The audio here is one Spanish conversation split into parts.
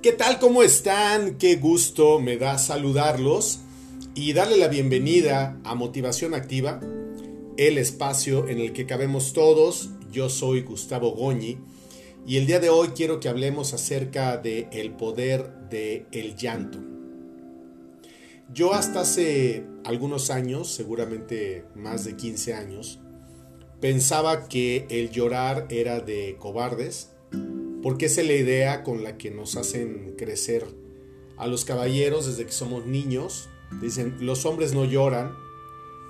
¿Qué tal? ¿Cómo están? Qué gusto me da saludarlos y darle la bienvenida a Motivación Activa, el espacio en el que cabemos todos. Yo soy Gustavo Goñi y el día de hoy quiero que hablemos acerca de el poder del el llanto. Yo hasta hace algunos años, seguramente más de 15 años, pensaba que el llorar era de cobardes porque esa es la idea con la que nos hacen crecer a los caballeros desde que somos niños. Dicen, los hombres no lloran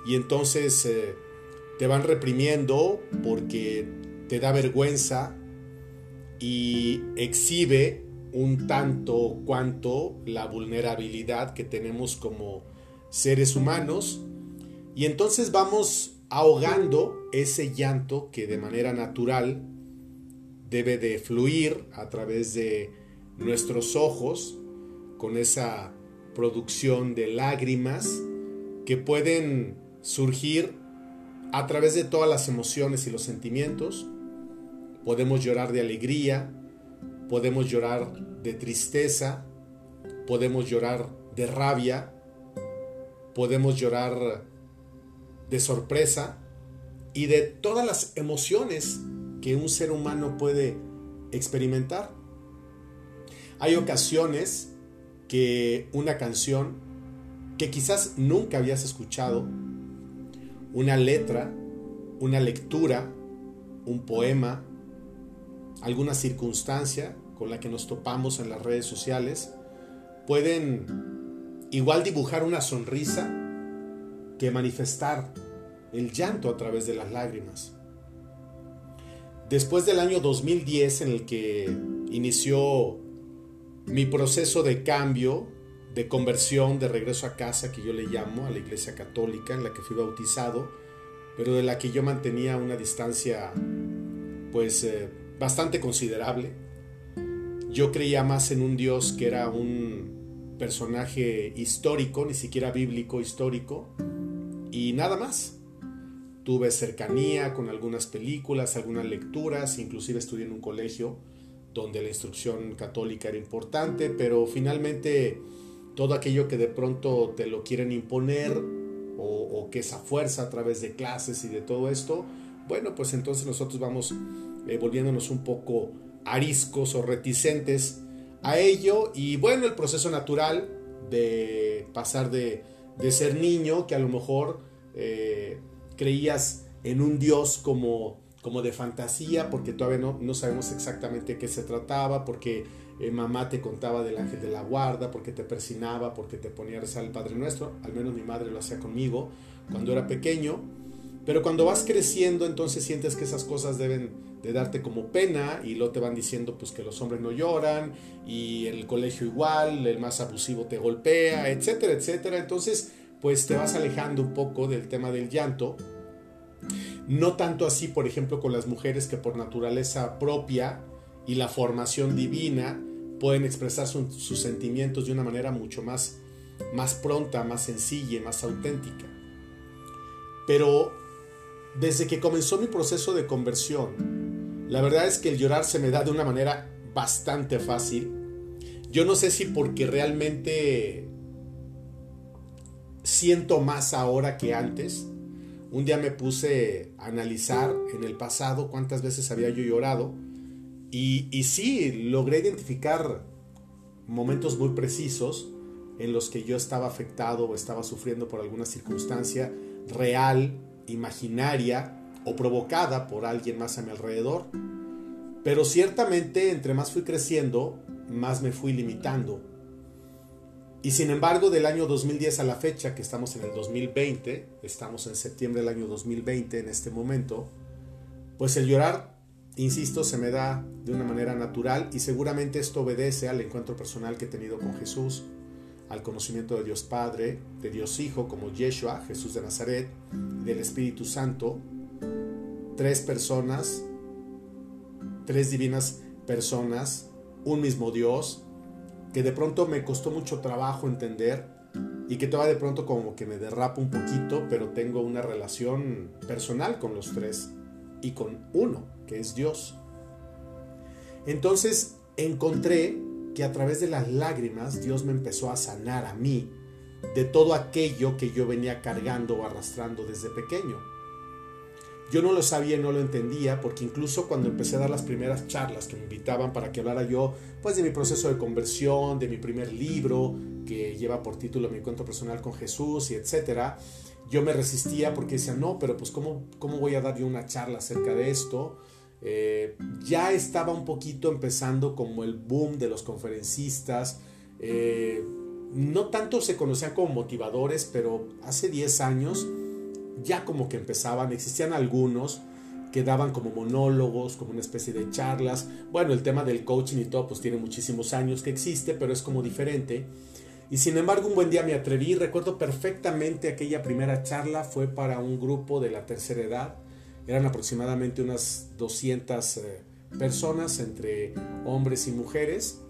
y entonces eh, te van reprimiendo porque te da vergüenza y exhibe un tanto cuanto la vulnerabilidad que tenemos como seres humanos y entonces vamos ahogando ese llanto que de manera natural debe de fluir a través de nuestros ojos con esa producción de lágrimas que pueden surgir a través de todas las emociones y los sentimientos. Podemos llorar de alegría, podemos llorar de tristeza, podemos llorar de rabia, podemos llorar de sorpresa y de todas las emociones que un ser humano puede experimentar. Hay ocasiones que una canción que quizás nunca habías escuchado, una letra, una lectura, un poema, alguna circunstancia con la que nos topamos en las redes sociales, pueden igual dibujar una sonrisa que manifestar el llanto a través de las lágrimas. Después del año 2010 en el que inició mi proceso de cambio, de conversión, de regreso a casa, que yo le llamo, a la iglesia católica en la que fui bautizado, pero de la que yo mantenía una distancia pues eh, bastante considerable. Yo creía más en un Dios que era un personaje histórico, ni siquiera bíblico histórico, y nada más. Tuve cercanía con algunas películas, algunas lecturas, inclusive estudié en un colegio donde la instrucción católica era importante, pero finalmente todo aquello que de pronto te lo quieren imponer o, que esa fuerza a través de clases y de todo esto, bueno, pues entonces nosotros vamos eh, volviéndonos un poco ariscos o reticentes a ello y bueno, el proceso natural de pasar de, ser niño, que a lo mejor eh, creías en un Dios como, como de fantasía, porque todavía no, no sabemos exactamente qué se trataba, porque eh, mamá te contaba del ángel de la guarda, porque te persinaba, porque te ponía a rezar el Padre Nuestro, al menos mi madre lo hacía conmigo cuando era pequeño, pero cuando vas creciendo entonces sientes que esas cosas deben de darte como pena y luego te van diciendo pues que los hombres no lloran y el colegio igual, el más abusivo te golpea, etcétera, etcétera. Entonces pues te vas alejando un poco del tema del llanto. No tanto así, por ejemplo, con las mujeres que por naturaleza propia y la formación divina pueden expresar sus sentimientos de una manera mucho más, más pronta, más sencilla, más auténtica. Pero desde que comenzó mi proceso de conversión, la verdad es que el llorar se me da de una manera bastante fácil. Yo no sé si porque realmente siento más ahora que antes. Un día me puse a analizar en el pasado cuántas veces había yo llorado y, y sí, logré identificar momentos muy precisos en los que yo estaba afectado o estaba sufriendo por alguna circunstancia real, imaginaria o provocada por alguien más a mi alrededor. Pero ciertamente entre más fui creciendo, más me fui limitando y sin embargo, del año 2010 a la fecha, que estamos en el 2020, estamos en septiembre del año 2020 en este momento, pues el llorar, insisto, se me da de una manera natural y seguramente esto obedece al encuentro personal que he tenido con Jesús, al conocimiento de Dios Padre, de Dios Hijo como Yeshua, Jesús de Nazaret, del Espíritu Santo, tres personas, tres divinas personas, un mismo Dios, que de pronto me costó mucho trabajo entender y que todavía de pronto como que me derrapo un poquito, pero tengo una relación personal con los tres y con uno, que es Dios. Entonces encontré que a través de las lágrimas Dios me empezó a sanar a mí de todo aquello que yo venía cargando o arrastrando desde pequeño. Yo no lo sabía y no lo entendía porque incluso cuando empecé a dar las primeras charlas que me invitaban para que hablara yo pues de mi proceso de conversión, de mi primer libro que lleva por título Mi encuentro personal con Jesús y etcétera, yo me resistía porque decía, no, pero pues ¿cómo, cómo voy a dar yo una charla acerca de esto? Eh, ya estaba un poquito empezando como el boom de los conferencistas. Eh, no tanto se conocían como motivadores, pero hace 10 años ya como que empezaban, existían algunos que daban como monólogos, como una especie de charlas. Bueno, el tema del coaching y todo, pues tiene muchísimos años que existe, pero es como diferente. Y sin embargo, un buen día me atreví, recuerdo perfectamente aquella primera charla, fue para un grupo de la tercera edad, eran aproximadamente unas 200 eh, personas entre hombres y mujeres,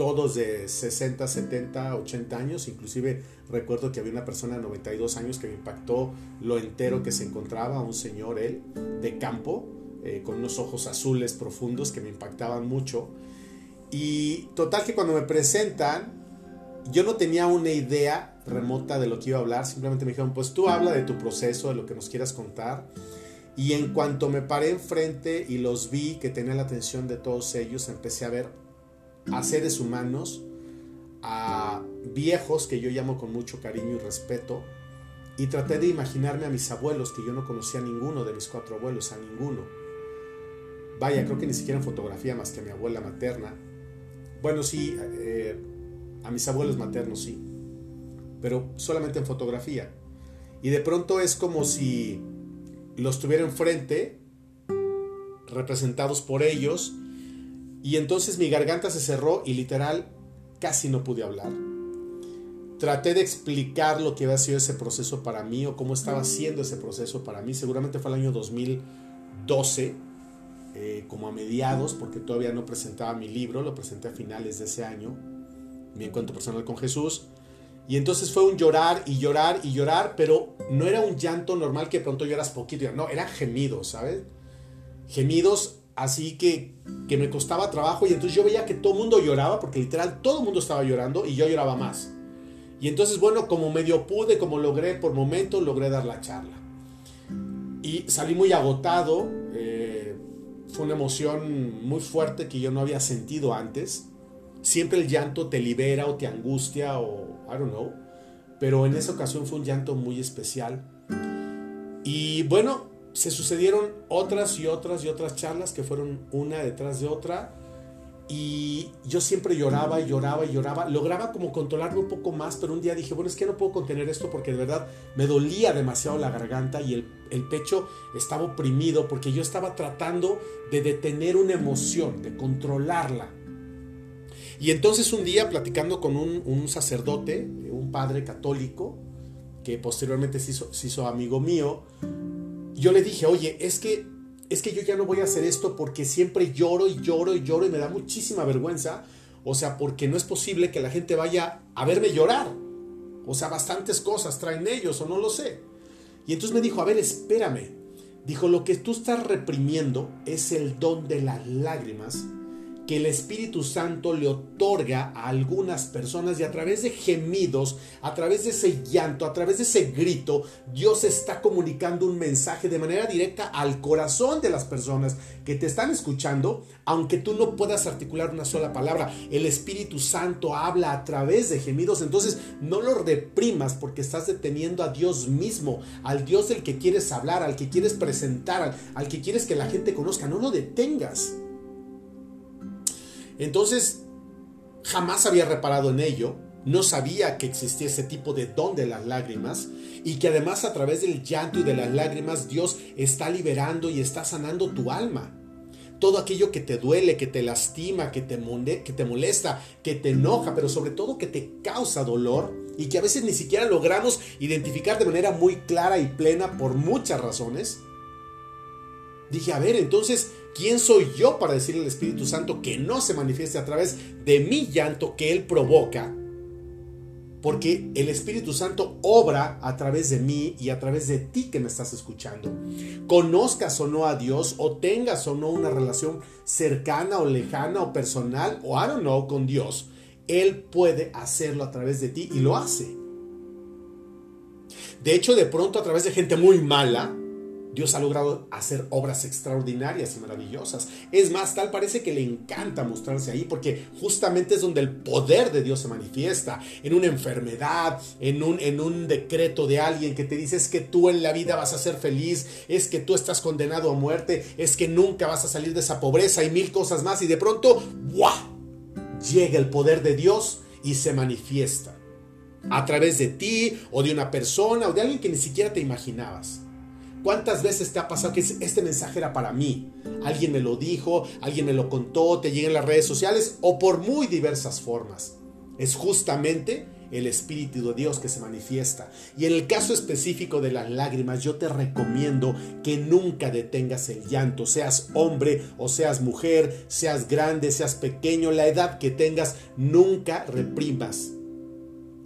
todos de 60, 70, 80 años, inclusive recuerdo que había una persona de 92 años que me impactó lo entero que se encontraba, un señor él, de campo, eh, con unos ojos azules profundos que me impactaban mucho. Y total que cuando me presentan, yo no tenía una idea remota de lo que iba a hablar, simplemente me dijeron, pues tú habla de tu proceso, de lo que nos quieras contar. Y en cuanto me paré enfrente y los vi que tenía la atención de todos ellos, empecé a ver a seres humanos, a viejos que yo llamo con mucho cariño y respeto, y traté de imaginarme a mis abuelos, que yo no conocía a ninguno de mis cuatro abuelos, a ninguno. Vaya, creo que ni siquiera en fotografía más que a mi abuela materna. Bueno, sí, eh, a mis abuelos maternos sí, pero solamente en fotografía. Y de pronto es como si los tuviera enfrente, representados por ellos, y entonces mi garganta se cerró y literal casi no pude hablar. Traté de explicar lo que había sido ese proceso para mí o cómo estaba siendo ese proceso para mí. Seguramente fue el año 2012, eh, como a mediados, porque todavía no presentaba mi libro, lo presenté a finales de ese año, mi encuentro personal con Jesús. Y entonces fue un llorar y llorar y llorar, pero no era un llanto normal que pronto lloras poquito, no, eran gemidos, ¿sabes? Gemidos así que, que me costaba trabajo y entonces yo veía que todo el mundo lloraba, porque literal todo el mundo estaba llorando y yo lloraba más. Y entonces, bueno, como medio pude, como logré por momentos, logré dar la charla. Y salí muy agotado, eh, fue una emoción muy fuerte que yo no había sentido antes. Siempre el llanto te libera o te angustia o I don't know, pero en esa ocasión fue un llanto muy especial. Y bueno, se sucedieron otras y otras y otras charlas que fueron una detrás de otra. Y yo siempre lloraba y lloraba y lloraba. Lograba como controlarme un poco más, pero un día dije, bueno, es que no puedo contener esto porque de verdad me dolía demasiado la garganta y el, pecho estaba oprimido porque yo estaba tratando de detener una emoción, de controlarla. Y entonces un día platicando con un, un sacerdote, un padre católico, que posteriormente hizo, se hizo amigo mío, yo le dije, oye, es que, es que yo ya no voy a hacer esto porque siempre lloro y lloro y lloro y me da muchísima vergüenza. O sea, porque no es posible que la gente vaya a verme llorar. O sea, bastantes cosas traen ellos o no lo sé. Y entonces me dijo, a ver, espérame. Dijo, lo que tú estás reprimiendo es el don de las lágrimas que el Espíritu Santo le otorga a algunas personas y a través de gemidos, a través de ese llanto, a través de ese grito, Dios está comunicando un mensaje de manera directa al corazón de las personas que te están escuchando, aunque tú no puedas articular una sola palabra. El Espíritu Santo habla a través de gemidos, entonces no lo reprimas porque estás deteniendo a Dios mismo, al Dios del que quieres hablar, al que quieres presentar, al, al que quieres que la gente conozca. No lo detengas. Entonces, jamás había reparado en ello, no sabía que existía ese tipo de don de las lágrimas y que además a través del llanto y de las lágrimas Dios está liberando y está sanando tu alma. Todo aquello que te duele, que te lastima, que te, molesta, que te enoja, pero sobre todo que te causa dolor y que a veces ni siquiera logramos identificar de manera muy clara y plena por muchas razones. Dije, a ver, entonces ¿Quién soy yo para decirle al Espíritu Santo que no se manifieste a través de mi llanto que Él provoca? porque el Espíritu Santo obra a través de mí y a través de ti que me estás escuchando. Conozcas o no a Dios, o tengas o no una relación cercana o lejana o personal, o I don't know, con Dios, Él puede hacerlo a través de ti y lo hace. De hecho, de pronto a través de gente muy mala, Dios ha logrado hacer obras extraordinarias y maravillosas. Es más, tal parece que le encanta mostrarse ahí porque justamente es donde el poder de Dios se manifiesta. En una enfermedad, en un, en un decreto de alguien que te dice es que tú en la vida vas a ser feliz, es que tú estás condenado a muerte, es que nunca vas a salir de esa pobreza y mil cosas más. Y de pronto, ¡guau! Llega el poder de Dios y se manifiesta. A través de ti o de una persona o de alguien que ni siquiera te imaginabas. ¿Cuántas veces te ha pasado que este mensaje era para mí? Alguien me lo dijo, alguien me lo contó, te llega en las redes sociales o por muy diversas formas. Es justamente el Espíritu de Dios que se manifiesta. Y en el caso específico de las lágrimas, yo te recomiendo que nunca detengas el llanto, seas hombre o seas mujer, seas grande, seas pequeño, la edad que tengas, nunca reprimas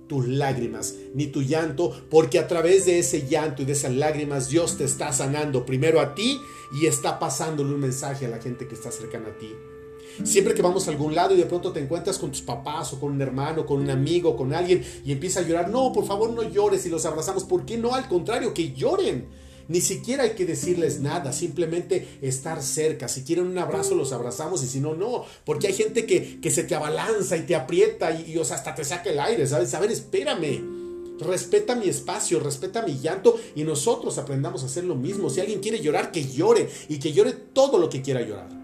tus lágrimas ni tu llanto, porque a través de ese llanto y de esas lágrimas Dios te está sanando primero a ti y está pasándole un mensaje a la gente que está cercana a ti. Siempre que vamos a algún lado y de pronto te encuentras con tus papás o con un hermano, con un amigo, con alguien y empieza a llorar, no, por favor no llores y los abrazamos. ¿Por qué no? Al contrario, que lloren ni siquiera hay que decirles nada, simplemente estar cerca. Si quieren un abrazo, los abrazamos y si no, no. Porque hay gente que, que se te abalanza y te aprieta y, hasta te saca el aire, ¿sabes? A ver, espérame. Respeta mi espacio, respeta mi llanto y nosotros aprendamos a hacer lo mismo. Si alguien quiere llorar, que llore y que llore todo lo que quiera llorar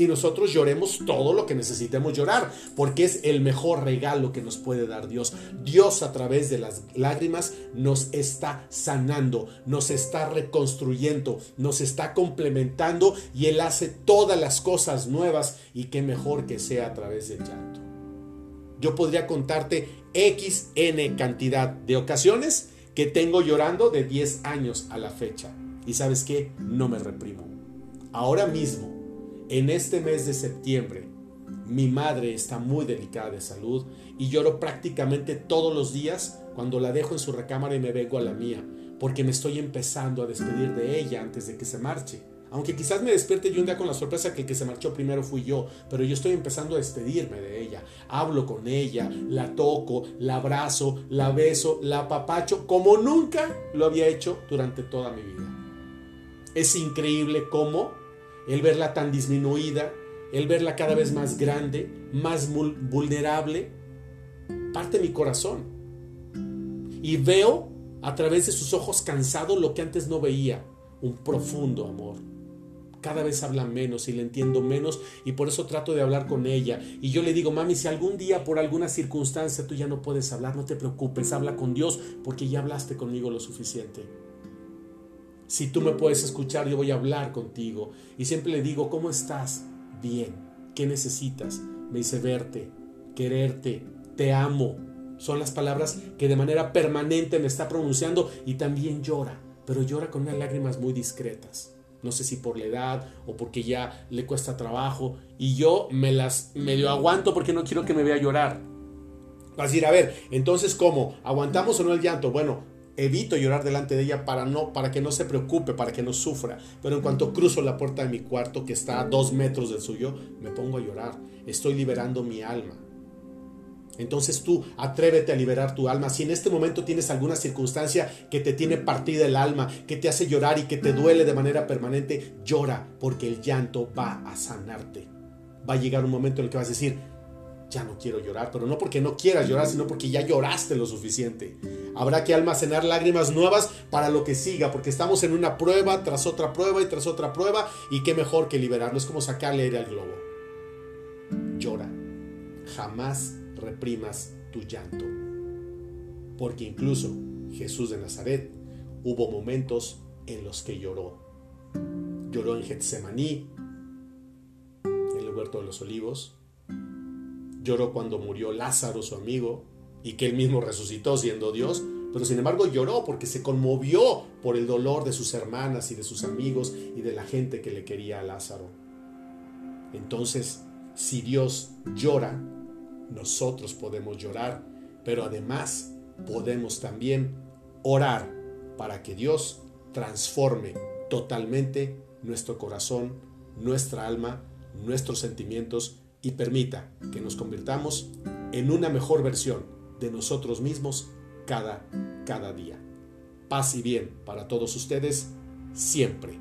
y nosotros lloremos todo lo que necesitemos llorar, porque es el mejor regalo que nos puede dar Dios. Dios a través de las lágrimas nos está sanando, nos está reconstruyendo, nos está complementando y Él hace todas las cosas nuevas y qué mejor que sea a través del llanto. Yo podría contarte XN cantidad de ocasiones que tengo llorando de 10 años a la fecha. Y sabes qué, no me reprimo. Ahora mismo en este mes de septiembre, mi madre está muy delicada de salud y lloro prácticamente todos los días cuando la dejo en su recámara y me vengo a la mía, porque me estoy empezando a despedir de ella antes de que se marche. Aunque quizás me despierte yo un día con la sorpresa que el que se marchó primero fui yo, pero yo estoy empezando a despedirme de ella. Hablo con ella, la toco, la abrazo, la beso, la apapacho, como nunca lo había hecho durante toda mi vida. Es increíble cómo el verla tan disminuida, el verla cada vez más grande, más vulnerable, parte mi corazón. Y veo a través de sus ojos cansados lo que antes no veía, un profundo amor. Cada vez habla menos y le entiendo menos y por eso trato de hablar con ella. Y yo le digo, mami, si algún día por alguna circunstancia tú ya no puedes hablar, no te preocupes, habla con Dios porque ya hablaste conmigo lo suficiente. Si tú me puedes escuchar, yo voy a hablar contigo. Y siempre le digo, ¿cómo estás? Bien. ¿Qué necesitas? Me dice verte, quererte, te amo. Son las palabras que de manera permanente me está pronunciando y también llora, pero llora con unas lágrimas muy discretas. No sé si por la edad o porque ya le cuesta trabajo y yo me las medio aguanto porque no quiero que me vea llorar. Vas a decir, a ver, entonces ¿cómo? ¿Aguantamos o no el llanto? Bueno, evito llorar delante de ella para, no, para que no se preocupe, para que no sufra. Pero en cuanto cruzo la puerta de mi cuarto, que está a dos metros del suyo, me pongo a llorar. Estoy liberando mi alma. Entonces tú atrévete a liberar tu alma. Si en este momento tienes alguna circunstancia que te tiene partida el alma, que te hace llorar y que te duele de manera permanente, llora porque el llanto va a sanarte. Va a llegar un momento en el que vas a decir, ya no quiero llorar, pero no porque no quieras llorar, sino porque ya lloraste lo suficiente. Habrá que almacenar lágrimas nuevas para lo que siga, porque estamos en una prueba tras otra prueba y tras otra prueba, y qué mejor que liberarlo, es como sacarle aire al globo. Llora, jamás reprimas tu llanto, porque incluso Jesús de Nazaret hubo momentos en los que lloró. Lloró en Getsemaní, en el huerto de los olivos, Lloró cuando murió Lázaro, su amigo, y que él mismo resucitó siendo Dios, pero sin embargo lloró porque se conmovió por el dolor de sus hermanas y de sus amigos y de la gente que le quería a Lázaro. Entonces, si Dios llora, nosotros podemos llorar pero además podemos también orar para que Dios transforme totalmente nuestro corazón, nuestra alma, nuestros sentimientos y permita que nos convirtamos en una mejor versión de nosotros mismos cada, cada día. Paz y bien para todos ustedes siempre.